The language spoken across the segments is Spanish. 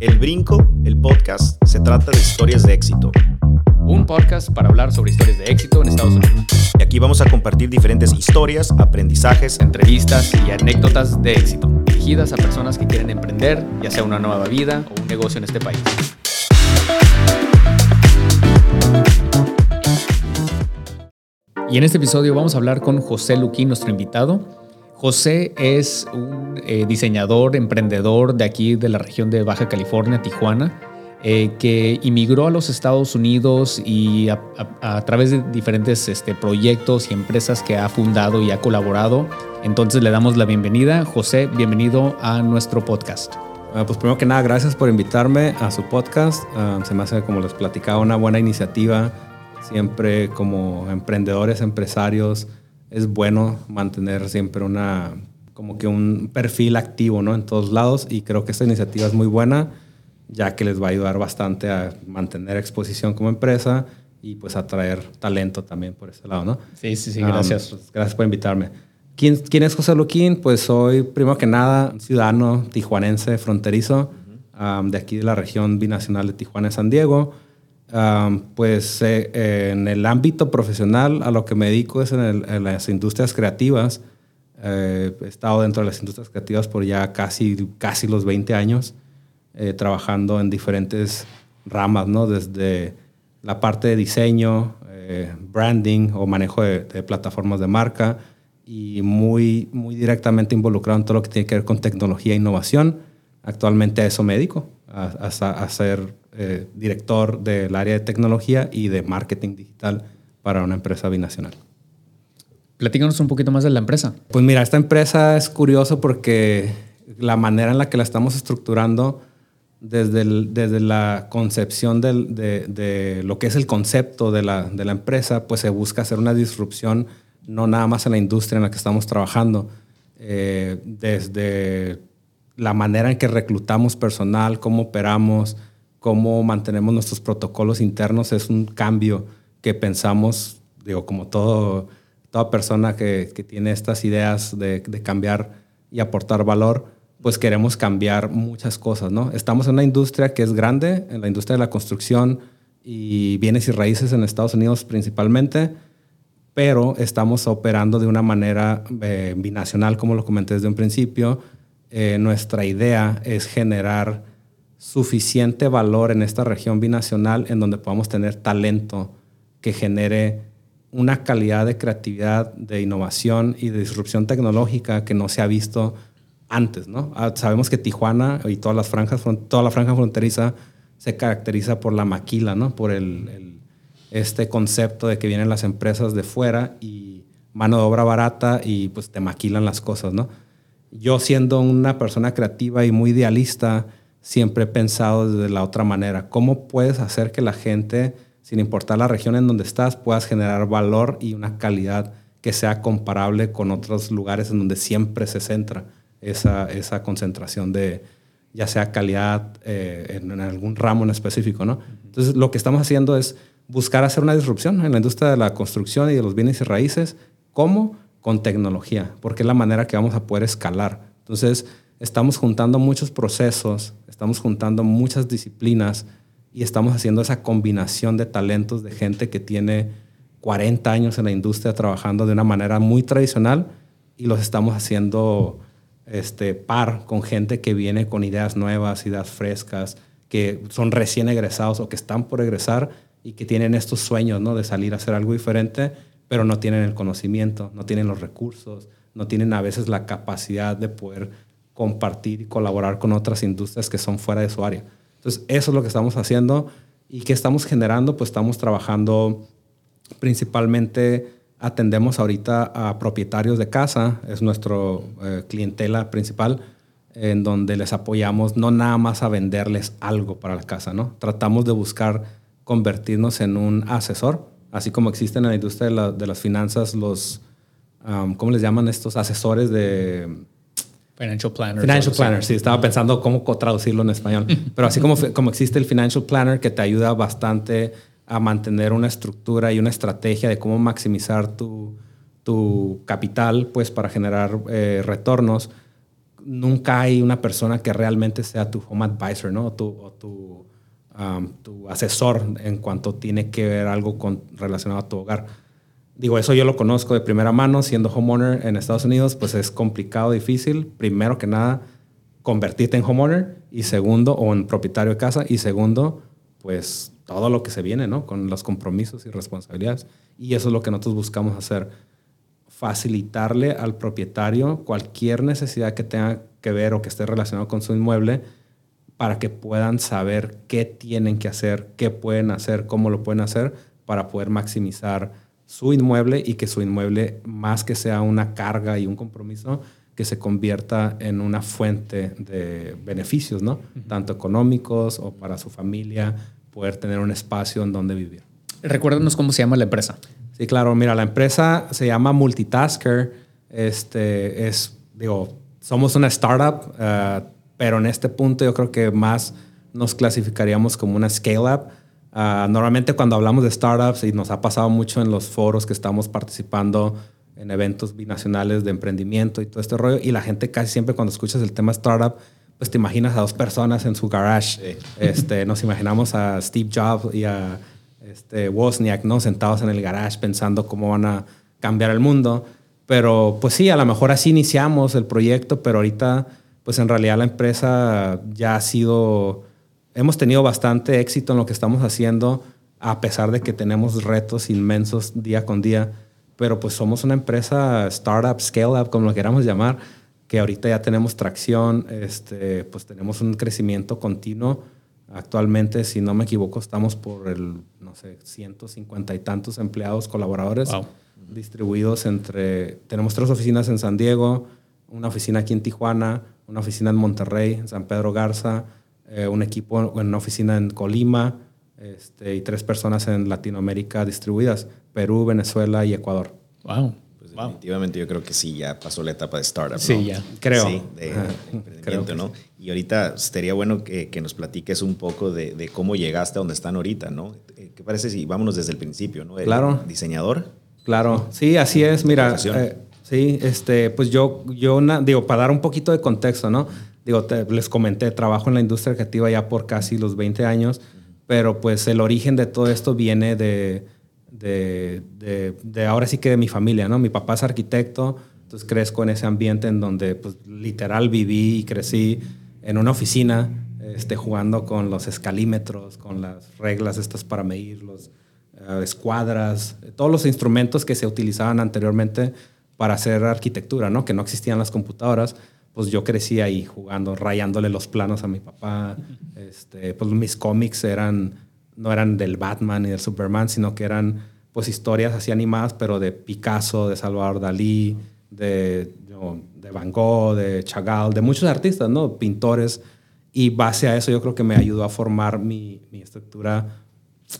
El Brinco, el podcast, se trata de historias de éxito. Un podcast para hablar sobre historias de éxito en Estados Unidos. Y aquí vamos a compartir diferentes historias, aprendizajes, entrevistas y anécdotas de éxito, dirigidas a personas que quieren emprender, ya sea una nueva vida o un negocio en este país. Y en este episodio vamos a hablar con José Luquín, nuestro invitado. José es un eh, diseñador, emprendedor de aquí, de la región de Baja California, Tijuana, eh, que inmigró a los Estados Unidos y a, través de diferentes este, proyectos y empresas que ha fundado y ha colaborado. Entonces le damos la bienvenida. José, bienvenido a nuestro podcast. Ah, pues primero que nada, gracias por invitarme a su podcast. Ah, se me hace, como les platicaba, una buena iniciativa. Siempre como emprendedores, empresarios, es bueno mantener siempre una, como que un perfil activo ¿no? en todos lados y creo que esta iniciativa es muy buena ya que les va a ayudar bastante a mantener exposición como empresa y pues atraer talento también por ese lado, ¿no? Sí, sí, sí, gracias. Pues, gracias por invitarme. ¿Quién, ¿Quién, es José Luquín? Pues soy, primero que nada, ciudadano tijuanense fronterizo de aquí de la región binacional de Tijuana y San Diego pues eh, en el ámbito profesional a lo que me dedico es en, las industrias creativas. Eh, he estado dentro de las industrias creativas por ya casi, casi los 20 años, eh, trabajando en diferentes ramas, ¿no? desde la parte de diseño, branding o manejo de, plataformas de marca y muy, muy directamente involucrado en todo lo que tiene que ver con tecnología e innovación. Actualmente a eso me dedico, a, a, a ser eh, director del área de tecnología y de marketing digital para una empresa binacional. Platícanos un poquito más de la empresa. Pues mira, esta empresa es curioso porque la manera en la que la estamos estructurando desde, desde la concepción de, lo que es el concepto de la, de la empresa, pues se busca hacer una disrupción no nada más en la industria en la que estamos trabajando, eh, desde la manera en que reclutamos personal, cómo operamos, cómo mantenemos nuestros protocolos internos es un cambio que pensamos, digo, como toda persona que, que tiene estas ideas de, de, cambiar y aportar valor, pues queremos cambiar muchas cosas, ¿no? Estamos en una industria que es grande, en la industria de la construcción y bienes y raíces en Estados Unidos principalmente, pero estamos operando de una manera eh, binacional, como lo comenté desde un principio. Eh, nuestra idea es generar suficiente valor en esta región binacional en donde podamos tener talento que genere una calidad de creatividad, de innovación y de disrupción tecnológica que no se ha visto antes. Ah, sabemos que Tijuana y todas las franjas, toda la franja fronteriza se caracteriza por la maquila, ¿no? Por este concepto de que vienen las empresas de fuera y mano de obra barata y pues te maquilan las cosas. Yo siendo una persona creativa y muy idealista, siempre he pensado desde la otra manera. ¿Cómo puedes hacer que la gente, sin importar la región en donde estás, puedas generar valor y una calidad que sea comparable con otros lugares en donde siempre se centra esa, esa concentración de, ya sea calidad eh, en, algún ramo en específico, ¿no? Entonces, lo que estamos haciendo es buscar hacer una disrupción en la industria de la construcción y de los bienes y raíces. ¿Cómo? Con tecnología, porque es la manera que vamos a poder escalar. Entonces, estamos juntando muchos procesos, estamos juntando muchas disciplinas y estamos haciendo esa combinación de talentos de gente que tiene 40 años en la industria trabajando de una manera muy tradicional y los estamos haciendo este, par con gente que viene con ideas nuevas, ideas frescas, que son recién egresados o que están por egresar y que tienen estos sueños ¿no? de salir a hacer algo diferente, pero no tienen el conocimiento, no tienen los recursos, no tienen a veces la capacidad de poder compartir y colaborar con otras industrias que son fuera de su área. Entonces, eso es lo que estamos haciendo y que estamos generando, pues estamos trabajando principalmente, atendemos ahorita a propietarios de casa, es nuestro eh, clientela principal, en donde les apoyamos no nada más a venderles algo para la casa, ¿no? Tratamos de buscar convertirnos en un asesor, así como existen en la industria de, las finanzas los, ¿cómo les llaman estos asesores de Financial Planner. Financial Planner, sí, estaba pensando cómo traducirlo en español. Pero así como, como existe el Financial Planner que te ayuda bastante a mantener una estructura y una estrategia de cómo maximizar tu, tu capital pues para generar eh, retornos, nunca hay una persona que realmente sea tu home advisor, ¿no? O tu, o tu, tu asesor en cuanto tiene que ver algo con, relacionado a tu hogar. Digo, eso yo lo conozco de primera mano, siendo homeowner en Estados Unidos, pues es complicado, difícil. Primero que nada, convertirte en homeowner y segundo, o en propietario de casa y segundo, pues todo lo que se viene, ¿no? Con los compromisos y responsabilidades. Y eso es lo que nosotros buscamos hacer, facilitarle al propietario cualquier necesidad que tenga que ver o que esté relacionado con su inmueble para que puedan saber qué tienen que hacer, qué pueden hacer, cómo lo pueden hacer para poder maximizar su inmueble y que su inmueble, más que sea una carga y un compromiso, que se convierta en una fuente de beneficios, ¿no? Tanto económicos o para su familia, poder tener un espacio en donde vivir. Recuérdanos cómo se llama la empresa. Sí, claro. Mira, la empresa se llama Multitasker. Este es, digo, somos una startup, uh, pero en este punto yo creo que más nos clasificaríamos como una scale-up. Uh, normalmente cuando hablamos de startups, y nos ha pasado mucho en los foros que estamos participando, en eventos binacionales de emprendimiento y todo este rollo. Y la gente casi siempre cuando escuchas el tema startup, pues te imaginas a dos personas en su garage. Este, nos imaginamos a Steve Jobs y a este, Wozniak, ¿no? Sentados en el garage pensando cómo van a cambiar el mundo. Pero pues sí, a lo mejor así iniciamos el proyecto, pero ahorita pues en realidad la empresa ya ha sido, hemos tenido bastante éxito en lo que estamos haciendo, a pesar de que tenemos retos inmensos día con día pero pues somos una empresa startup, scale up, como lo queramos llamar, que ahorita ya tenemos tracción, este, pues tenemos un crecimiento continuo. Actualmente, si no me equivoco, estamos por el, no sé, 150 y tantos empleados, colaboradores, distribuidos entre, tenemos tres oficinas en San Diego, una oficina aquí en Tijuana, una oficina en Monterrey, en San Pedro Garza, eh, un equipo en una oficina en Colima, este, y tres personas en Latinoamérica distribuidas, Perú, Venezuela y Ecuador. Wow. Pues definitivamente yo creo que sí, ya pasó la etapa de startup. Sí, ya. Creo. Sí, de, emprendimiento, ¿no? Y ahorita sería bueno que, que nos platiques un poco de, de, cómo llegaste a donde están ahorita, ¿no? Eh, ¿Qué parece si vámonos desde el principio, ¿no? El claro. diseñador. Claro, sí, así es. Mira, eh, sí, este, pues yo, yo digo, para dar un poquito de contexto, ¿no? Digo, te, les comenté, trabajo en la industria creativa ya por casi los 20 años pero pues el origen de todo esto viene de, de, de, ahora sí que de mi familia, ¿no? Mi papá es arquitecto, entonces crezco en ese ambiente en donde pues, literal viví y crecí en una oficina, este, jugando con los escalímetros, con las reglas estas para medir, los uh, escuadras, todos los instrumentos que se utilizaban anteriormente para hacer arquitectura, ¿no? Que no existían las computadoras pues yo crecí ahí jugando, rayándole los planos a mi papá. Este, pues mis cómics eran, no eran del Batman ni del Superman, sino que eran pues historias así animadas, pero de Picasso, de Salvador Dalí, de, de Van Gogh, de Chagall, de muchos artistas, ¿no? Pintores. Y base a eso yo creo que me ayudó a formar mi, mi estructura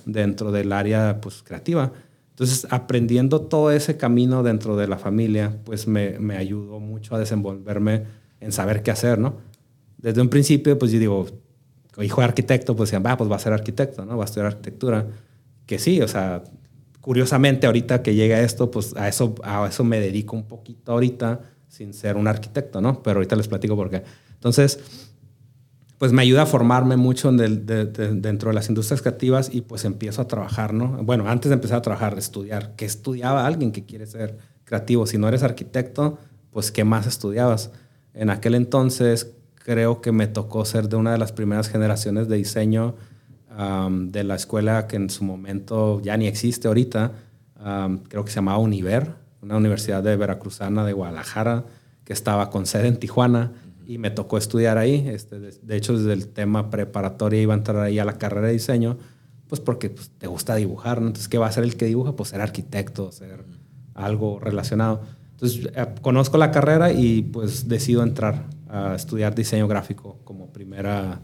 dentro del área pues, creativa. Entonces, aprendiendo todo ese camino dentro de la familia, pues me, me ayudó mucho a desenvolverme en saber qué hacer, ¿no? Desde un principio, pues yo digo, hijo de arquitecto, pues decían, va, pues va a ser arquitecto, ¿no? Va a estudiar arquitectura. Que sí, o sea, curiosamente ahorita que llega esto, pues a eso, a eso me dedico un poquito ahorita sin ser un arquitecto, ¿no? Pero ahorita les platico por qué. Entonces, pues me ayuda a formarme mucho dentro de las industrias creativas y pues empiezo a trabajar, ¿no? Bueno, antes de empezar a trabajar, estudiar. ¿Qué estudiaba alguien que quiere ser creativo? Si no eres arquitecto, pues ¿qué más estudiabas? En aquel entonces creo que me tocó ser de una de las primeras generaciones de diseño de la escuela que en su momento ya ni existe ahorita. Creo que se llamaba Univer, una universidad de Veracruzana de Guadalajara que estaba con sede en Tijuana y me tocó estudiar ahí. Este, de, de, hecho, desde el tema preparatoria iba a entrar ahí a la carrera de diseño, pues porque pues, te gusta dibujar. ¿no? Entonces, ¿qué va a ser el que dibuja? Pues ser arquitecto, ser algo relacionado. Entonces, eh, conozco la carrera y pues decido entrar a estudiar diseño gráfico como primera,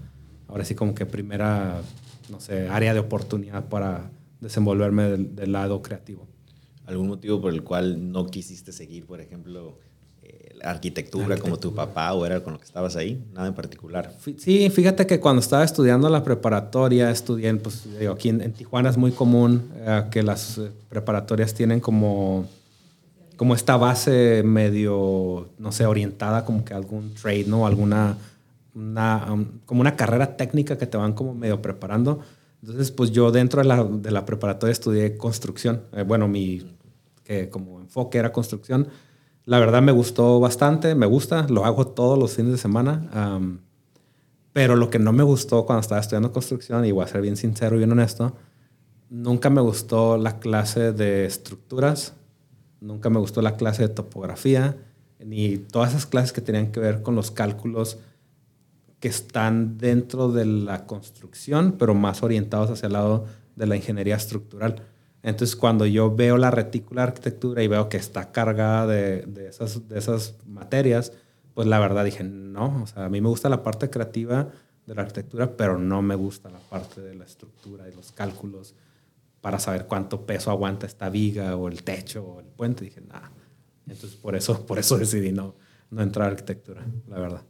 ahora sí como que primera, no sé, área de oportunidad para desenvolverme del, del lado creativo. ¿Algún motivo por el cual no quisiste seguir, por ejemplo, arquitectura, como tu papá o era con lo que estabas ahí? Nada en particular. Sí, fíjate que cuando estaba estudiando la preparatoria, estudié, pues digo, aquí en, en, Tijuana es muy común eh, que las preparatorias tienen como como esta base medio, no sé, orientada como que algún trade, ¿no? Alguna, una, um, como una carrera técnica que te van como medio preparando. Entonces, pues yo dentro de la, de la preparatoria estudié construcción. Eh, bueno, mi que como enfoque era construcción. La verdad me gustó bastante, me gusta, lo hago todos los fines de semana. pero lo que no me gustó cuando estaba estudiando construcción, y voy a ser bien sincero y bien honesto, nunca me gustó la clase de estructuras, nunca me gustó la clase de topografía, ni todas esas clases que tenían que ver con los cálculos que están dentro de la construcción, pero más orientados hacia el lado de la ingeniería estructural. Entonces, cuando yo veo la retícula arquitectura y veo que está cargada de, de, esas, de esas materias, pues la verdad dije, no, o sea, a mí me gusta la parte creativa de la arquitectura, pero no me gusta la parte de la estructura y los cálculos para saber cuánto peso aguanta esta viga o el techo o el puente. Dije, nada. Entonces, por eso, por eso decidí no, no entrar a arquitectura, la verdad.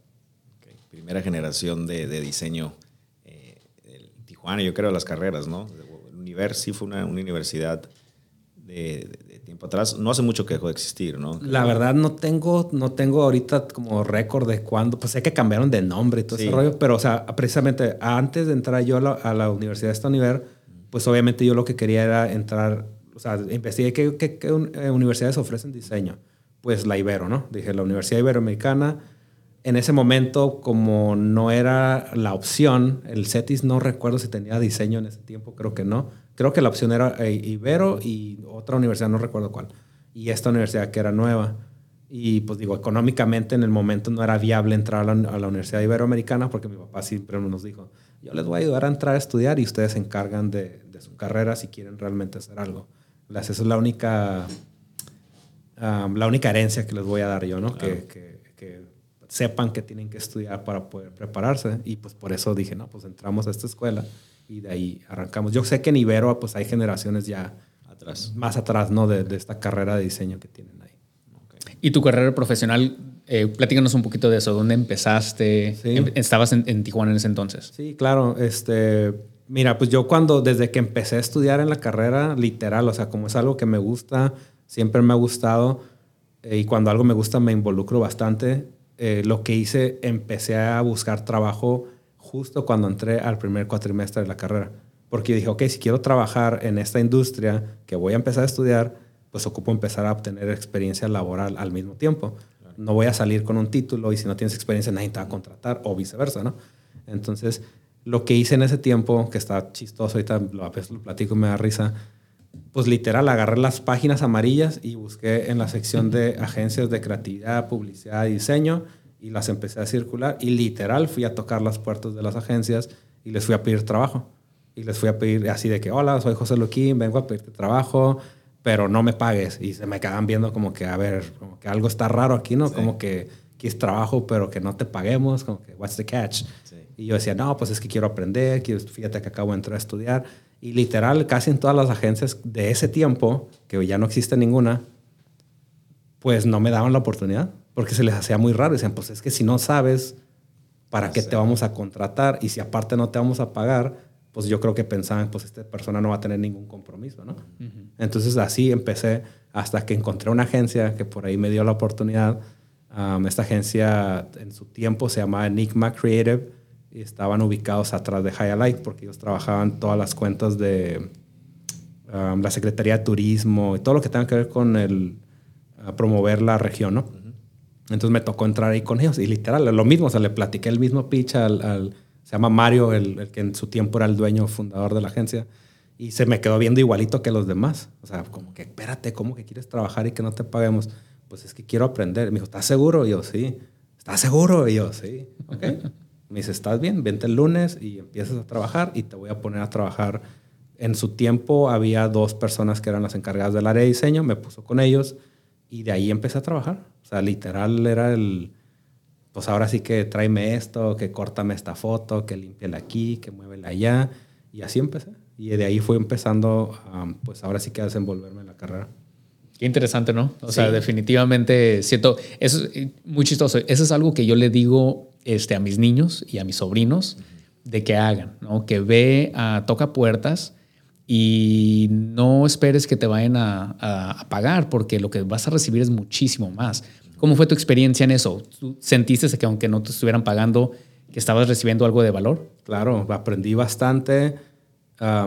Primera generación de, de diseño eh, Tijuana, yo creo, las carreras, ¿no? Univer sí fue una, universidad de, tiempo atrás. No hace mucho que dejó de existir, ¿no? La verdad no tengo, no tengo ahorita como récord de cuándo. Pues sé que cambiaron de nombre y todo ese rollo. Pero, o sea, precisamente antes de entrar yo a la, universidad de esta Univer, pues obviamente yo lo que quería era entrar, o sea, investigué qué, qué, qué eh, universidades ofrecen diseño. Pues la Ibero, ¿no? Dije, la Universidad Iberoamericana en ese momento, como no era la opción, el CETIS no recuerdo si tenía diseño en ese tiempo, creo que no. Creo que la opción era eh, Ibero y otra universidad, no recuerdo cuál. Y esta universidad que era nueva. Y pues digo, económicamente en el momento no era viable entrar a la, Universidad Iberoamericana porque mi papá siempre nos dijo, yo les voy a ayudar a entrar a estudiar y ustedes se encargan de, su carrera si quieren realmente hacer algo. Esa es la única, ah, la única herencia que les voy a dar yo, ¿no? Que, que, que sepan que tienen que estudiar para poder prepararse. Y pues por eso dije, no, pues entramos a esta escuela y de ahí arrancamos. Yo sé que en Ibero pues hay generaciones ya atrás. más atrás, ¿no? De, de esta carrera de diseño que tienen ahí. ¿Y tu carrera profesional? Eh, platícanos un poquito de eso. ¿Dónde empezaste? Em, ¿Estabas en, Tijuana en ese entonces? Sí, claro. Este, mira, pues yo cuando, desde que empecé a estudiar en la carrera, literal, o sea, como es algo que me gusta, siempre me ha gustado, eh, y cuando algo me gusta me involucro bastante. Eh, lo que hice, empecé a buscar trabajo justo cuando entré al primer cuatrimestre de la carrera. Porque dije, ok, si quiero trabajar en esta industria que voy a empezar a estudiar, pues ocupo empezar a obtener experiencia laboral al mismo tiempo. No voy a salir con un título y si no tienes experiencia nadie te va a contratar o viceversa, ¿no? Entonces, lo que hice en ese tiempo, que está chistoso, ahorita lo, lo platico y me da risa, pues literal agarré las páginas amarillas y busqué en la sección de agencias de creatividad, publicidad y diseño y las empecé a circular y literal fui a tocar las puertas de las agencias y les fui a pedir trabajo. Y les fui a pedir así de que, hola, soy José Luquín, vengo a pedirte trabajo, pero no me pagues. Y se me quedan viendo como que, a ver, como que algo está raro aquí, ¿no? Como que quieres trabajo, pero que no te paguemos, como que, what's the catch? Y yo decía, no, pues es que quiero aprender, quiero, fíjate que acabo de entrar a estudiar. Y literal, casi en todas las agencias de ese tiempo, que ya no existe ninguna, pues no me daban la oportunidad, porque se les hacía muy raro. Decían, pues es que si no sabes, ¿para qué te vamos a contratar? Y si aparte no te vamos a pagar, pues yo creo que pensaban, pues esta persona no va a tener ningún compromiso, ¿no? Entonces así empecé hasta que encontré una agencia que por ahí me dio la oportunidad. esta agencia en su tiempo se llamaba Enigma Creative y estaban ubicados atrás de Highlight porque ellos trabajaban todas las cuentas de um, la Secretaría de Turismo y todo lo que tenga que ver con el promover la región, ¿no? Entonces me tocó entrar ahí con ellos y literal, lo mismo, o sea, le platiqué el mismo pitch al, se llama Mario, el, el, que en su tiempo era el dueño fundador de la agencia, y se me quedó viendo igualito que los demás. O sea, como que, espérate, ¿cómo que quieres trabajar y que no te paguemos? Pues es que quiero aprender. Me dijo, ¿estás seguro? Y yo, sí. ¿Estás seguro? Y yo, sí. Ok. Me dice, ¿estás bien? Vente el lunes y empiezas a trabajar y te voy a poner a trabajar. En su tiempo había dos personas que eran las encargadas del área de diseño, me puso con ellos y de ahí empecé a trabajar. O sea, literal era el, pues ahora sí que tráeme esto, que córtame esta foto, que límpiala aquí, que muévela allá. Y así empecé. Y de ahí fue empezando, pues ahora sí que a desenvolverme en la carrera. Qué interesante, ¿no? O sea, definitivamente siento, eso es muy chistoso. Eso es algo que yo le digo este, a mis niños y a mis sobrinos de que hagan, ¿no? Que ve, a, toca puertas y no esperes que te vayan a, a, pagar porque lo que vas a recibir es muchísimo más. ¿Cómo fue tu experiencia en eso? ¿Sentiste que aunque no te estuvieran pagando, que estabas recibiendo algo de valor? Claro, aprendí bastante.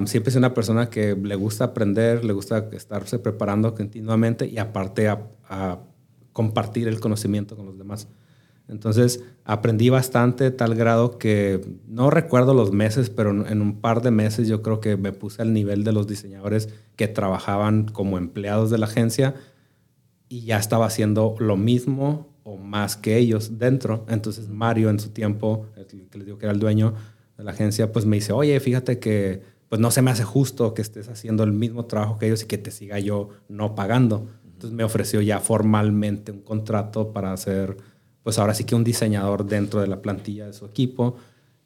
siempre soy una persona que le gusta aprender, le gusta estarse preparando continuamente y aparte a compartir el conocimiento con los demás. Entonces aprendí bastante, tal grado que no recuerdo los meses, pero en un par de meses yo creo que me puse al nivel de los diseñadores que trabajaban como empleados de la agencia y ya estaba haciendo lo mismo o más que ellos dentro. Entonces Mario en su tiempo, que les digo que era el dueño de la agencia, pues me dice, oye, fíjate que pues no se me hace justo que estés haciendo el mismo trabajo que ellos y que te siga yo no pagando. Entonces me ofreció ya formalmente un contrato para hacer pues ahora sí que un diseñador dentro de la plantilla de su equipo.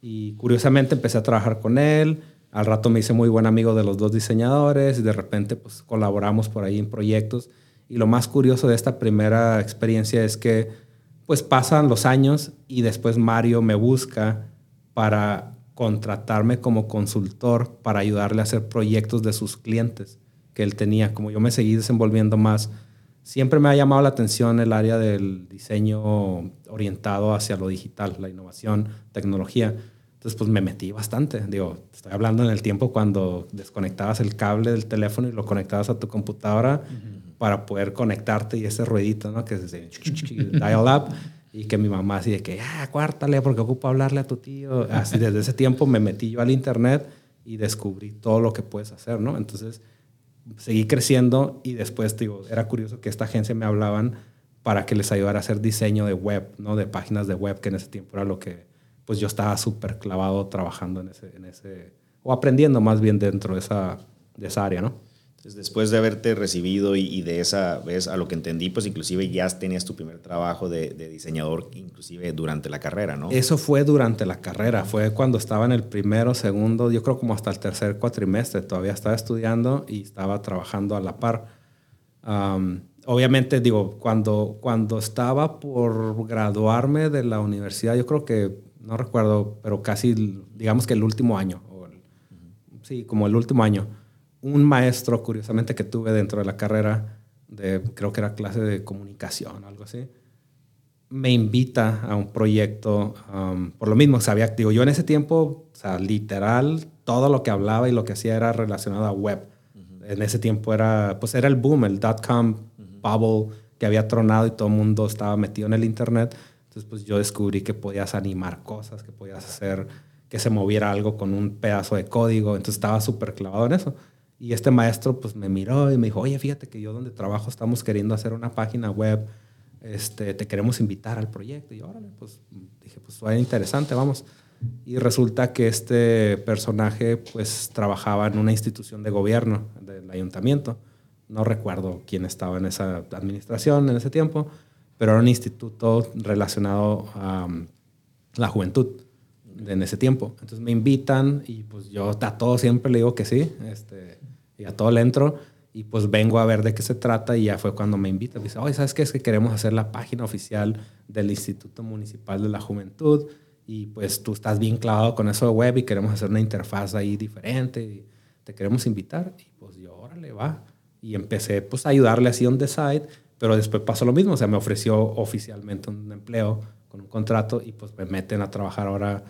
Y curiosamente empecé a trabajar con él. Al rato me hice muy buen amigo de los dos diseñadores y de repente pues colaboramos por ahí en proyectos. Y lo más curioso de esta primera experiencia es que pues pasan los años y después Mario me busca para contratarme como consultor para ayudarle a hacer proyectos de sus clientes que él tenía. Como yo me seguí desenvolviendo más siempre me ha llamado la atención el área del diseño orientado hacia lo digital, la innovación, tecnología. Entonces, pues me metí bastante. Digo, estoy hablando en el tiempo cuando desconectabas el cable del teléfono y lo conectabas a tu computadora para poder conectarte y ese ruedito, ¿no? Que es de dial up y que mi mamá así de que, ah, cuártale porque ocupo hablarle a tu tío. Así desde ese tiempo me metí yo al internet y descubrí todo lo que puedes hacer, ¿no? Entonces, seguí creciendo y después, digo, era curioso que esta agencia me hablaban para que les ayudara a hacer diseño de web, ¿no? De páginas de web, que en ese tiempo era lo que, pues yo estaba súper clavado trabajando en ese, en ese, o aprendiendo más bien dentro de esa, de esa área, ¿no? Después de haberte recibido y, de esa vez, a lo que entendí, pues inclusive ya tenías tu primer trabajo de, diseñador, inclusive durante la carrera, ¿no? Eso fue durante la carrera, fue cuando estaba en el primero, segundo, yo creo como hasta el tercer cuatrimestre, todavía estaba estudiando y estaba trabajando a la par. obviamente, digo, cuando, cuando estaba por graduarme de la universidad, yo creo que, no recuerdo, pero casi, digamos que el último año, sí, como el último año un maestro, curiosamente, que tuve dentro de la carrera, de, creo que era clase de comunicación, algo así, me invita a un proyecto, um, por lo mismo, sabía, digo, yo en ese tiempo, o sea, literal, todo lo que hablaba y lo que hacía era relacionado a web. En ese tiempo era, pues era el boom, el dot-com bubble que había tronado y todo el mundo estaba metido en el internet. Entonces, pues yo descubrí que podías animar cosas, que podías hacer que se moviera algo con un pedazo de código. Entonces estaba súper clavado en eso. Y este maestro pues me miró y me dijo, oye, fíjate que yo donde trabajo estamos queriendo hacer una página web, este, te queremos invitar al proyecto. Y yo, órale, pues dije, pues suena interesante, vamos. Y resulta que este personaje pues trabajaba en una institución de gobierno del ayuntamiento. No recuerdo quién estaba en esa administración en ese tiempo, pero era un instituto relacionado a um, la juventud en ese tiempo. Entonces me invitan y pues yo a todo siempre le digo que sí. Este, y a todo le entro y pues vengo a ver de qué se trata y ya fue cuando me invita. dice, oye, ¿sabes qué? Es que queremos hacer la página oficial del Instituto Municipal de la Juventud y pues tú estás bien clavado con eso de web y queremos hacer una interfaz ahí diferente y te queremos invitar. Y pues yo, órale, va. Y empecé pues a ayudarle así on the side, pero después pasó lo mismo, o sea, me ofreció oficialmente un empleo con un contrato y pues me meten a trabajar ahora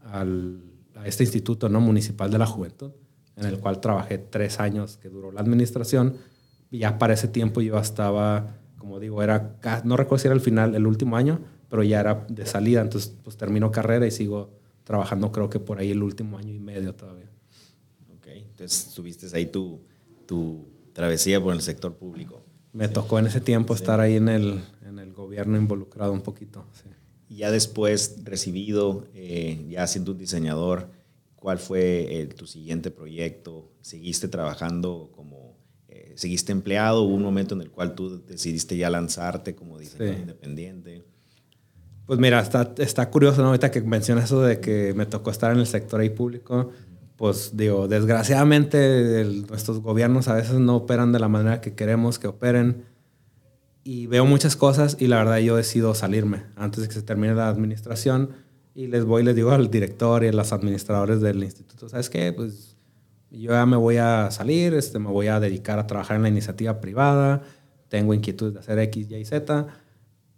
al, a este Instituto ¿no? Municipal de la Juventud en el cual trabajé tres años que duró la administración. Y ya para ese tiempo yo estaba, como digo, era, no recuerdo si era el final, el último año, pero ya era de salida. Entonces, pues termino carrera y sigo trabajando, creo que por ahí el último año y medio todavía. Ok, entonces tuviste ahí tu, tu travesía por el sector público. Me tocó en ese tiempo estar ahí en el, en el gobierno involucrado un poquito. Y ya después recibido, eh, ya siendo un diseñador, ¿Cuál fue eh, tu siguiente proyecto? ¿Seguiste trabajando como, eh, seguiste empleado? ¿Hubo un momento en el cual tú decidiste ya lanzarte como diseñador independiente? Pues mira, está, está curioso, ¿no? Ahorita que mencionas eso de que me tocó estar en el sector ahí público, pues digo, desgraciadamente nuestros gobiernos a veces no operan de la manera que queremos que operen y veo muchas cosas y la verdad yo decido salirme antes de que se termine la administración y les voy y les digo al director y a los administradores del instituto, ¿sabes qué? Pues yo ya me voy a salir, este, me voy a dedicar a trabajar en la iniciativa privada, tengo inquietud de hacer X, Y, Z.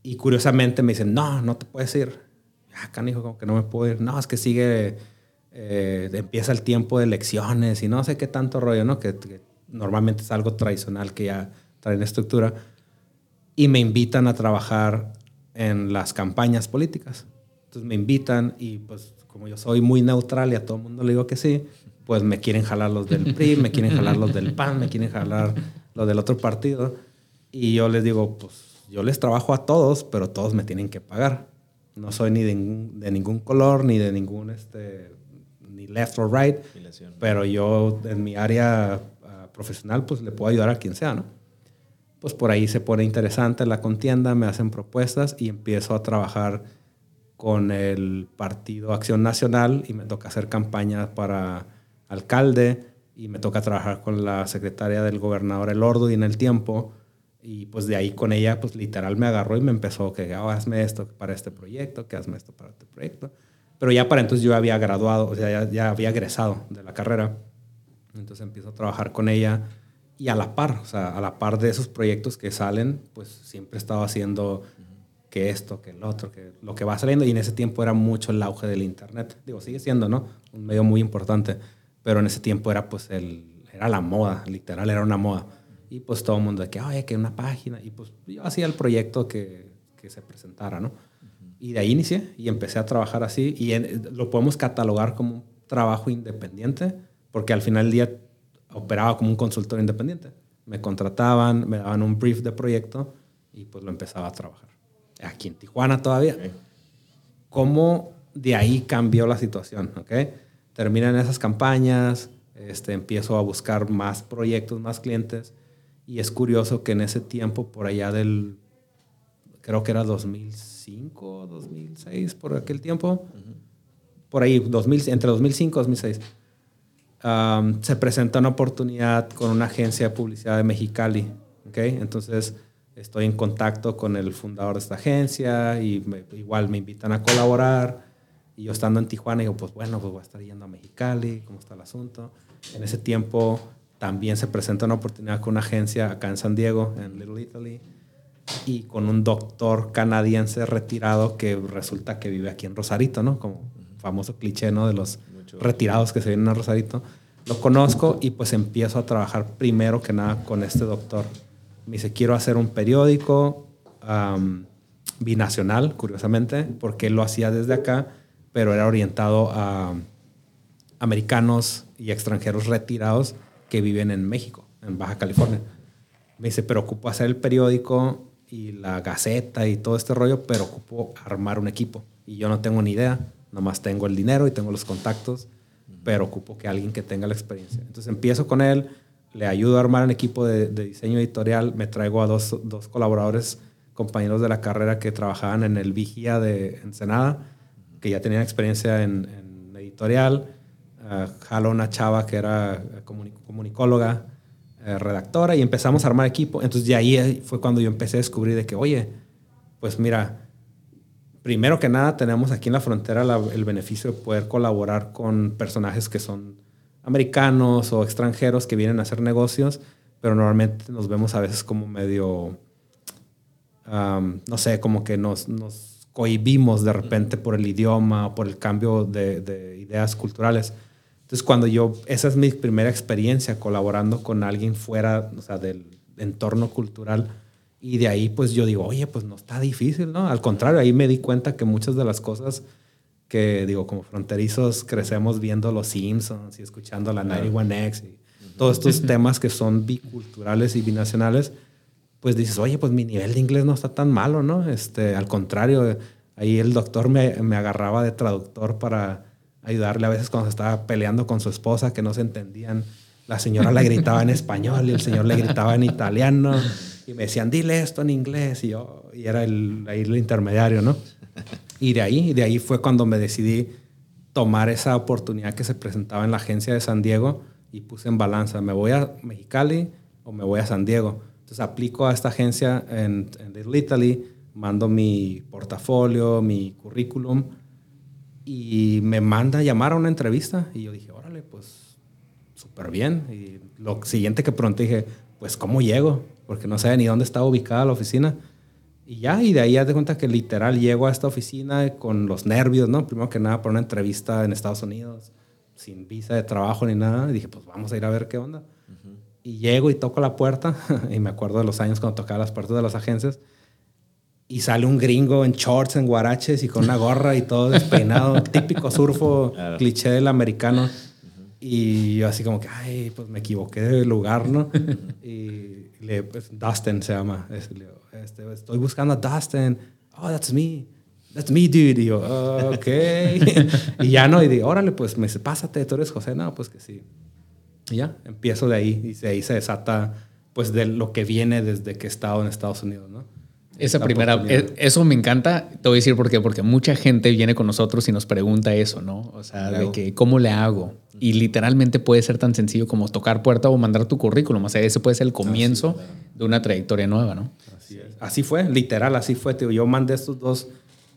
Y curiosamente me dicen, no, no te puedes ir. Acá dijo como que no me puedo ir. No, es que sigue, eh, empieza el tiempo de elecciones y no sé qué tanto rollo, ¿no? Que, que normalmente es algo tradicional que ya traen estructura. Y me invitan a trabajar en las campañas políticas. Entonces me invitan y pues como yo soy muy neutral y a todo el mundo le digo que sí, pues me quieren jalar los del PRI, me quieren jalar los del PAN, me quieren jalar los del otro partido. Y yo les digo, pues yo les trabajo a todos, pero todos me tienen que pagar. No soy ni de, ningún color, ni de ningún, este, ni left or right, pero yo en mi área ah, profesional, pues le puedo ayudar a quien sea, ¿no? Pues por ahí se pone interesante la contienda, me hacen propuestas y empiezo a trabajar con el Partido Acción Nacional y me toca hacer campaña para alcalde y me toca trabajar con la secretaria del gobernador Elordo y en el tiempo. Y pues de ahí con ella, pues literal me agarró y me empezó que oh, hazme esto para este proyecto, que hazme esto para este proyecto. Pero ya para entonces yo había graduado, o sea, ya, ya había egresado de la carrera. Entonces empiezo a trabajar con ella y a la par, o sea, a la par de esos proyectos que salen, pues siempre he estado haciendo que esto, que el otro, que lo que va saliendo. Y en ese tiempo era mucho el auge del Internet. Digo, sigue siendo, ¿no? Un medio muy importante pero en ese tiempo era pues el, era la moda, literal era una moda. Y pues todo el mundo de que, oye, que una página. Y pues yo hacía el proyecto que, que se presentara, ¿no? Y de ahí inicié y empecé a trabajar así. Y lo podemos catalogar como un trabajo independiente, porque al final del día operaba como un consultor independiente. Me contrataban, me daban un brief de proyecto y pues lo empezaba a trabajar. Aquí en Tijuana todavía. ¿Cómo de ahí cambió la situación? ¿okay? terminan esas campañas, este, empiezo a buscar más proyectos, más clientes. Y es curioso que en ese tiempo, por allá del, creo que era 2005, 2006, por aquel tiempo, por ahí, 2000, entre 2005 y 2006, se presenta una oportunidad con una agencia de publicidad de Mexicali. ¿okay? Entonces, estoy en contacto con el fundador de esta agencia y igual me invitan a colaborar. Y yo estando en Tijuana, digo, pues bueno, pues voy a estar yendo a Mexicali, ¿cómo está el asunto? En ese tiempo también se presenta una oportunidad con una agencia acá en San Diego, en Little Italy, y con un doctor canadiense retirado que resulta que vive aquí en Rosarito, ¿no? Como famoso cliché, ¿no? De los retirados que se vienen a Rosarito. Lo conozco y pues empiezo a trabajar primero que nada con este doctor. Me dice, quiero hacer un periódico binacional, curiosamente, porque él lo hacía desde acá pero era orientado a americanos y extranjeros retirados que viven en México, en Baja California. Me dice, pero ocupo hacer el periódico y la gaceta y todo este rollo, pero ocupo armar un equipo. Y yo no tengo ni idea, nomás tengo el dinero y tengo los contactos, pero ocupo que alguien que tenga la experiencia. Entonces empiezo con él, le ayudo a armar un equipo de, diseño editorial, me traigo a dos, dos, colaboradores, compañeros de la carrera que trabajaban en el Vigía de Ensenada, que ya tenían experiencia en, editorial. Uh, una chava que era comunicóloga, eh, redactora, y empezamos a armar equipo. Entonces, de ahí fue cuando yo empecé a descubrir de que, oye, pues mira, primero que nada tenemos aquí en la frontera el beneficio de poder colaborar con personajes que son americanos o extranjeros que vienen a hacer negocios, pero normalmente nos vemos a veces como medio, no sé, como que nos, nos cohibimos de repente por el idioma o por el cambio de, ideas culturales. Entonces, cuando yo, esa es mi primera experiencia colaborando con alguien fuera, o sea, del entorno cultural, y de ahí pues yo digo, oye, pues no está difícil, ¿no? Al contrario, ahí me di cuenta que muchas de las cosas que, digo, como fronterizos crecemos viendo Los Simpsons y escuchando la 91X y todos estos temas que son biculturales y binacionales, pues dices, oye, pues mi nivel de inglés no está tan malo, ¿no? Este, al contrario, ahí el doctor me, me agarraba de traductor para ayudarle a veces cuando se estaba peleando con su esposa, que no se entendían. La señora le gritaba en español y el señor le gritaba en italiano. Y me decían, dile esto en inglés. Y yo, y era el, ahí el intermediario, ¿no? Y de ahí, de ahí fue cuando me decidí tomar esa oportunidad que se presentaba en la agencia de San Diego y puse en balanza, ¿me voy a Mexicali o me voy a San Diego? Entonces aplico a esta agencia en, Little Italy, mando mi portafolio, mi currículum y me manda a llamar a una entrevista y yo dije, órale, pues súper bien. Y lo siguiente que pronto dije, pues, ¿cómo llego? Porque no sabía ni dónde estaba ubicada la oficina. Y ya, y de ahí ya te cuenta que literal llego a esta oficina con los nervios, ¿no? Primero que nada, por una entrevista en Estados Unidos, sin visa de trabajo ni nada. Y dije, pues vamos a ir a ver qué onda. Y llego y toco la puerta, y me acuerdo de los años cuando tocaba las puertas de las agencias, y sale un gringo en shorts, en guaraches y con una gorra y todo despeinado, típico surfo, cliché del americano. Y yo así como que, ay, pues me equivoqué de lugar, ¿no? y le, pues, Dustin se llama. Este, estoy buscando a Dustin. Oh, that's me. That's me, dude. Y yo, oh, ok. y ya no, y digo, órale, pues me dice, pásate, tú eres José. No, pues que sí. Y ya, empiezo de ahí. Y ahí se desata, pues, de lo que viene desde que he estado en Estados Unidos, ¿no? Esa primera, e, eso me encanta. Te voy a decir por qué. Porque mucha gente viene con nosotros y nos pregunta eso, ¿no? O sea, de que, ¿cómo le hago? Y literalmente puede ser tan sencillo como tocar puerta o mandar tu currículum. O sea, ese puede ser el comienzo de una trayectoria nueva, ¿no? Así, así fue, literal, así fue. Tío. Yo mandé estos dos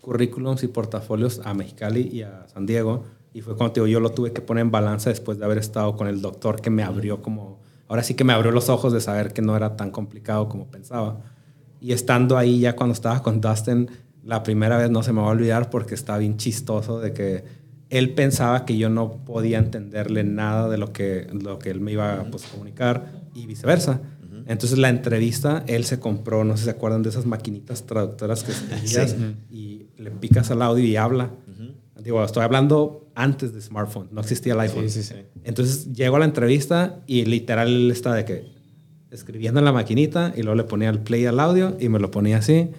currículums y portafolios a Mexicali y a San Diego. Y fue cuando yo lo tuve que poner en balanza después de haber estado con el doctor que me abrió como... Ahora sí que me abrió los ojos de saber que no era tan complicado como pensaba y estando ahí ya cuando estaba con Dustin, la primera vez no se me va a olvidar porque estaba bien chistoso de que él pensaba que yo no podía entenderle nada de lo que, lo que él me iba pues, a comunicar y viceversa. Entonces la entrevista, él se compró, no sé si se acuerdan de esas maquinitas traductoras que tenías y le picas al audio y habla. Digo, estoy hablando antes de smartphone, no existía el iPhone. Entonces llego a la entrevista y literal está de que escribiendo en la maquinita y luego le ponía el play al audio y me lo ponía así.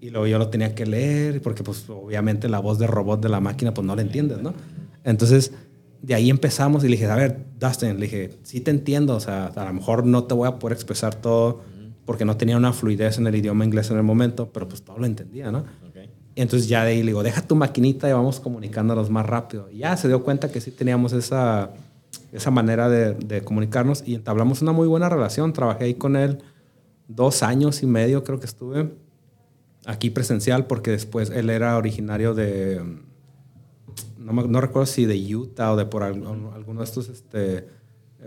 Y luego yo lo tenía que leer porque pues obviamente la voz de robot de la máquina pues no la entiendes, ¿no? Entonces de ahí empezamos y le dije, a ver, Dustin, le dije, sí te entiendo, o sea, a lo mejor no te voy a poder expresar todo porque no tenía una fluidez en el idioma inglés en el momento, pero pues todo lo entendía, ¿no? Y entonces ya de ahí le digo, deja tu maquinita y vamos comunicándonos más rápido. Y ya se dio cuenta que sí teníamos esa esa manera de, comunicarnos y entablamos una muy buena relación. Trabajé ahí con él dos años y medio, creo que estuve aquí presencial, porque después él era originario de, no, no recuerdo si de Utah o de por alguno de estos, este,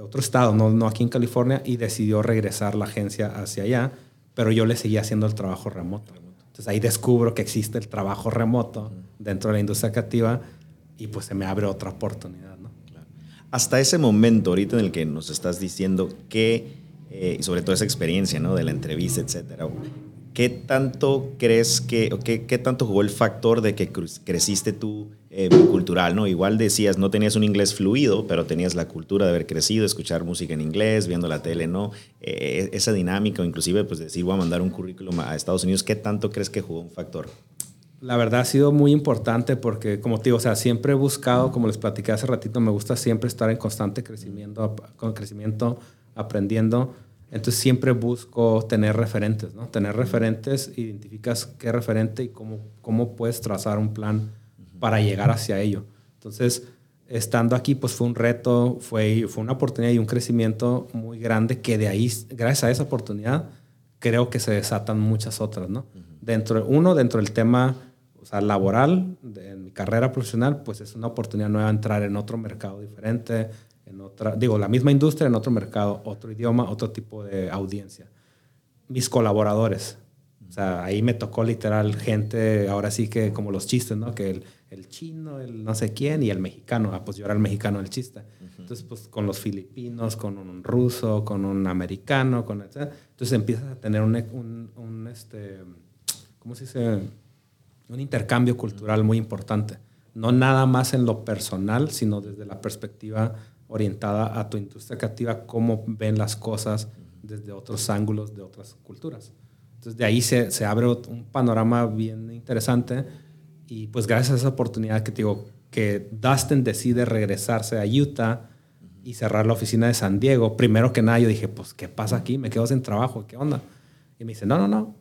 otro estado, no, no aquí en California, y decidió regresar la agencia hacia allá, pero yo le seguía haciendo el trabajo remoto. Entonces ahí descubro que existe el trabajo remoto dentro de la industria creativa y pues se me abre otra oportunidad hasta ese momento, ahorita en el que nos estás diciendo que, eh, sobre todo esa experiencia, ¿no? De la entrevista, etcétera, ¿qué tanto crees que, qué, qué, tanto jugó el factor de que creciste tú eh, cultural, ¿no? Igual decías, no tenías un inglés fluido, pero tenías la cultura de haber crecido, escuchar música en inglés, viendo la tele, ¿no? Eh, esa dinámica, o inclusive, pues decir, voy a mandar un currículum a Estados Unidos, ¿qué tanto crees que jugó un factor? la verdad ha sido muy importante porque, como te digo, o sea, siempre he buscado, como les platiqué hace ratito, me gusta siempre estar en constante crecimiento, con crecimiento, aprendiendo. Entonces siempre busco tener referentes, ¿no? Tener referentes, identificas qué referente y cómo, cómo puedes trazar un plan para llegar hacia ello. Entonces, estando aquí, pues fue un reto, fue, fue una oportunidad y un crecimiento muy grande que de ahí, gracias a esa oportunidad, creo que se desatan muchas otras, ¿no? Dentro, uno, dentro del tema o sea, laboral, en mi carrera profesional, pues es una oportunidad nueva entrar en otro mercado diferente, en otra, digo, la misma industria, en otro mercado, otro idioma, otro tipo de audiencia. Mis colaboradores, o sea, ahí me tocó literal gente, ahora sí que como los chistes, ¿no? Que el, el chino, el no sé quién y el mexicano. Ah, pues yo era el mexicano del chiste. Entonces, pues con los filipinos, con un ruso, con un americano, con... Entonces empiezas a tener un, un, un este, ¿cómo se dice? un intercambio cultural muy importante. No nada más en lo personal, sino desde la perspectiva orientada a tu industria creativa, cómo ven las cosas desde otros ángulos de otras culturas. Entonces de ahí se, se abre un panorama bien interesante y pues gracias a esa oportunidad que te digo, que Dustin decide regresarse a Utah y cerrar la oficina de San Diego, primero que nada yo dije, pues, ¿qué pasa aquí? Me quedo sin trabajo, ¿qué onda? Y me dice, no, no, no,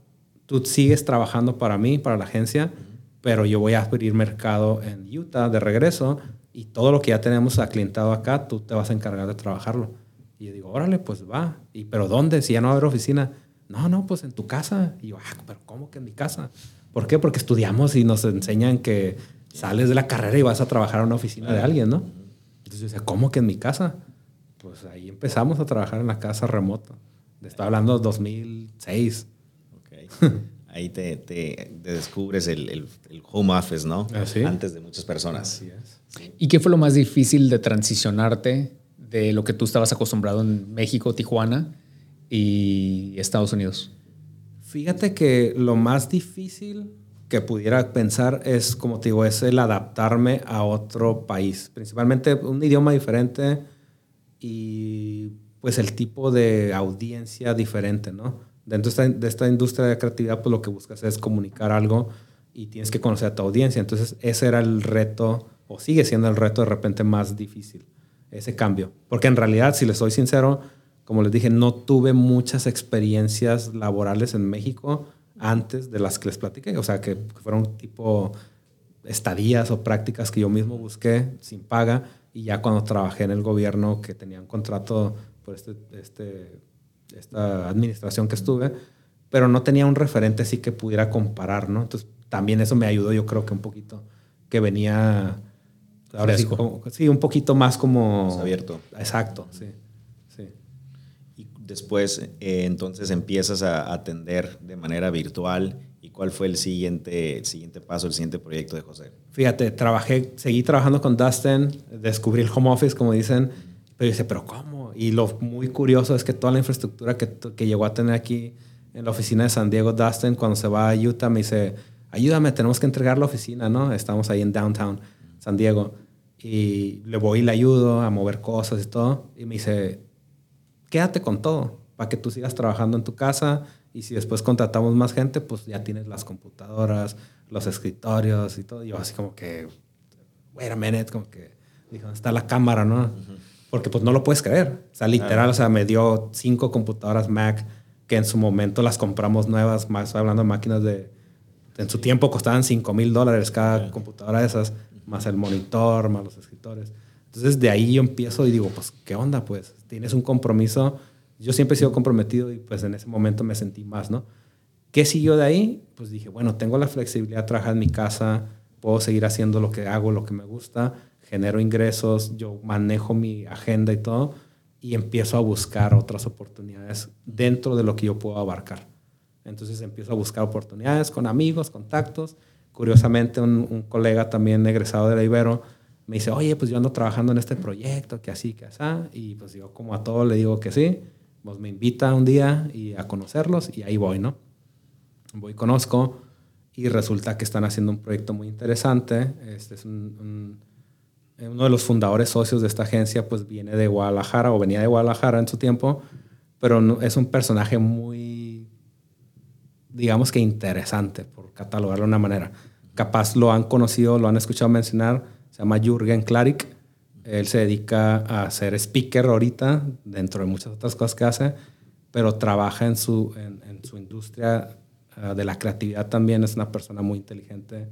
tú sigues trabajando para mí, para la agencia, pero yo voy a abrir mercado en Utah de regreso y todo lo que ya tenemos aclientado acá, tú te vas a encargar de trabajarlo. Y yo digo, órale, pues va. ¿Y pero dónde? Si ya no va a haber oficina. No, no, pues en tu casa. Y yo, ah, pero ¿cómo que en mi casa? ¿Por qué? Porque estudiamos y nos enseñan que sales de la carrera y vas a trabajar en una oficina de alguien, ¿no? Entonces yo decía, ¿cómo que en mi casa? pues ahí empezamos a trabajar en la casa remota. Estoy hablando de 2006. Ahí te, te, descubres el, el, home office, ¿no? Así. Antes de muchas personas. Así es. ¿Y qué fue lo más difícil de transicionarte de lo que tú estabas acostumbrado en México, Tijuana y Estados Unidos? Fíjate que lo más difícil que pudiera pensar es, como te digo, es el adaptarme a otro país, principalmente un idioma diferente y pues el tipo de audiencia diferente, ¿no? Dentro de esta, industria de creatividad, pues lo que buscas es comunicar algo y tienes que conocer a tu audiencia. Entonces ese era el reto, o sigue siendo el reto de repente más difícil, ese cambio. Porque en realidad, si les soy sincero, como les dije, no tuve muchas experiencias laborales en México antes de las que les platiqué. O sea, que fueron tipo estadías o prácticas que yo mismo busqué sin paga. Y ya cuando trabajé en el gobierno, que tenía un contrato por este, este, esta administración que estuve, pero no tenía un referente así que pudiera comparar, ¿no? Entonces, también eso me ayudó, yo creo que un poquito, que venía... Ahora sí, sí, un poquito más como... abierto. Exacto, sí después eh, entonces empiezas a atender de manera virtual. ¿Y cuál fue el siguiente, el siguiente paso, el siguiente proyecto de José? Fíjate, trabajé, seguí trabajando con Dustin, descubrí el home office, como dicen, pero dice, ¿pero cómo? Y lo muy curioso es que toda la infraestructura que, que llegó a tener aquí en la oficina de San Diego, Dustin, cuando se va a Utah, me dice, ayúdame, tenemos que entregar la oficina, ¿no? Estamos ahí en downtown San Diego. Y le voy y le ayudo a mover cosas y todo. Y me dice, quédate con todo para que tú sigas trabajando en tu casa y si después contratamos más gente, pues ya tienes las computadoras, los escritorios y todo. Y yo así como que, wait a minute, como que, dijo, está la cámara, no? Porque pues no lo puedes creer. O sea, literal, o sea, me dio cinco computadoras Mac que en su momento las compramos nuevas, más hablando de máquinas de, en su tiempo costaban 5 mil dólares cada computadora de esas, más el monitor, más los escritores. Entonces de ahí yo empiezo y digo, pues, ¿qué onda? Pues tienes un compromiso. Yo siempre he sido comprometido y pues en ese momento me sentí más, ¿no? ¿Qué siguió de ahí? Pues dije, bueno, tengo la flexibilidad de trabajar en mi casa, puedo seguir haciendo lo que hago, lo que me gusta, genero ingresos, yo manejo mi agenda y todo, y empiezo a buscar otras oportunidades dentro de lo que yo puedo abarcar. Entonces empiezo a buscar oportunidades con amigos, contactos. Curiosamente, un, colega también egresado de la Ibero me dice, oye, pues yo ando trabajando en este proyecto, que así, que así. Y pues yo como a todos le digo que sí. Pues me invita un día y a conocerlos y ahí voy, ¿no? Voy, conozco y resulta que están haciendo un proyecto muy interesante. Este es un, uno de los fundadores socios de esta agencia, pues viene de Guadalajara o venía de Guadalajara en su tiempo, pero es un personaje muy, digamos que interesante, por catalogarlo de una manera. Capaz lo han conocido, lo han escuchado mencionar se llama Jürgen Klarik. Él se dedica a ser speaker ahorita, dentro de muchas otras cosas que hace, pero trabaja en su, en, su industria ah, de la creatividad también. Es una persona muy inteligente,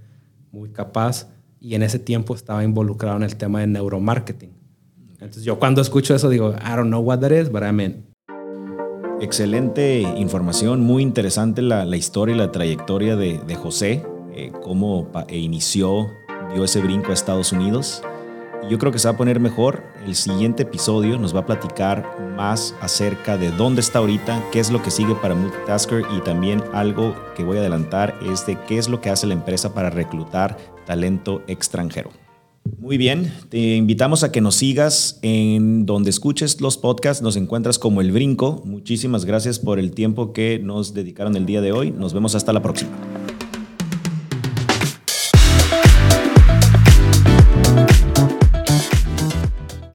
muy capaz, y en ese tiempo estaba involucrado en el tema de neuromarketing. Entonces yo cuando escucho eso digo, I don't know what that is, but I'm in. Excelente información, muy interesante la, la historia y la trayectoria de, de José, eh, cómo inició dio ese brinco a Estados Unidos. Yo creo que se va a poner mejor. El siguiente episodio nos va a platicar más acerca de dónde está ahorita, qué es lo que sigue para Multitasker y también algo que voy a adelantar es de qué es lo que hace la empresa para reclutar talento extranjero. Muy bien, te invitamos a que nos sigas en donde escuches los podcasts, nos encuentras como El Brinco. Muchísimas gracias por el tiempo que nos dedicaron el día de hoy. Nos vemos hasta la próxima.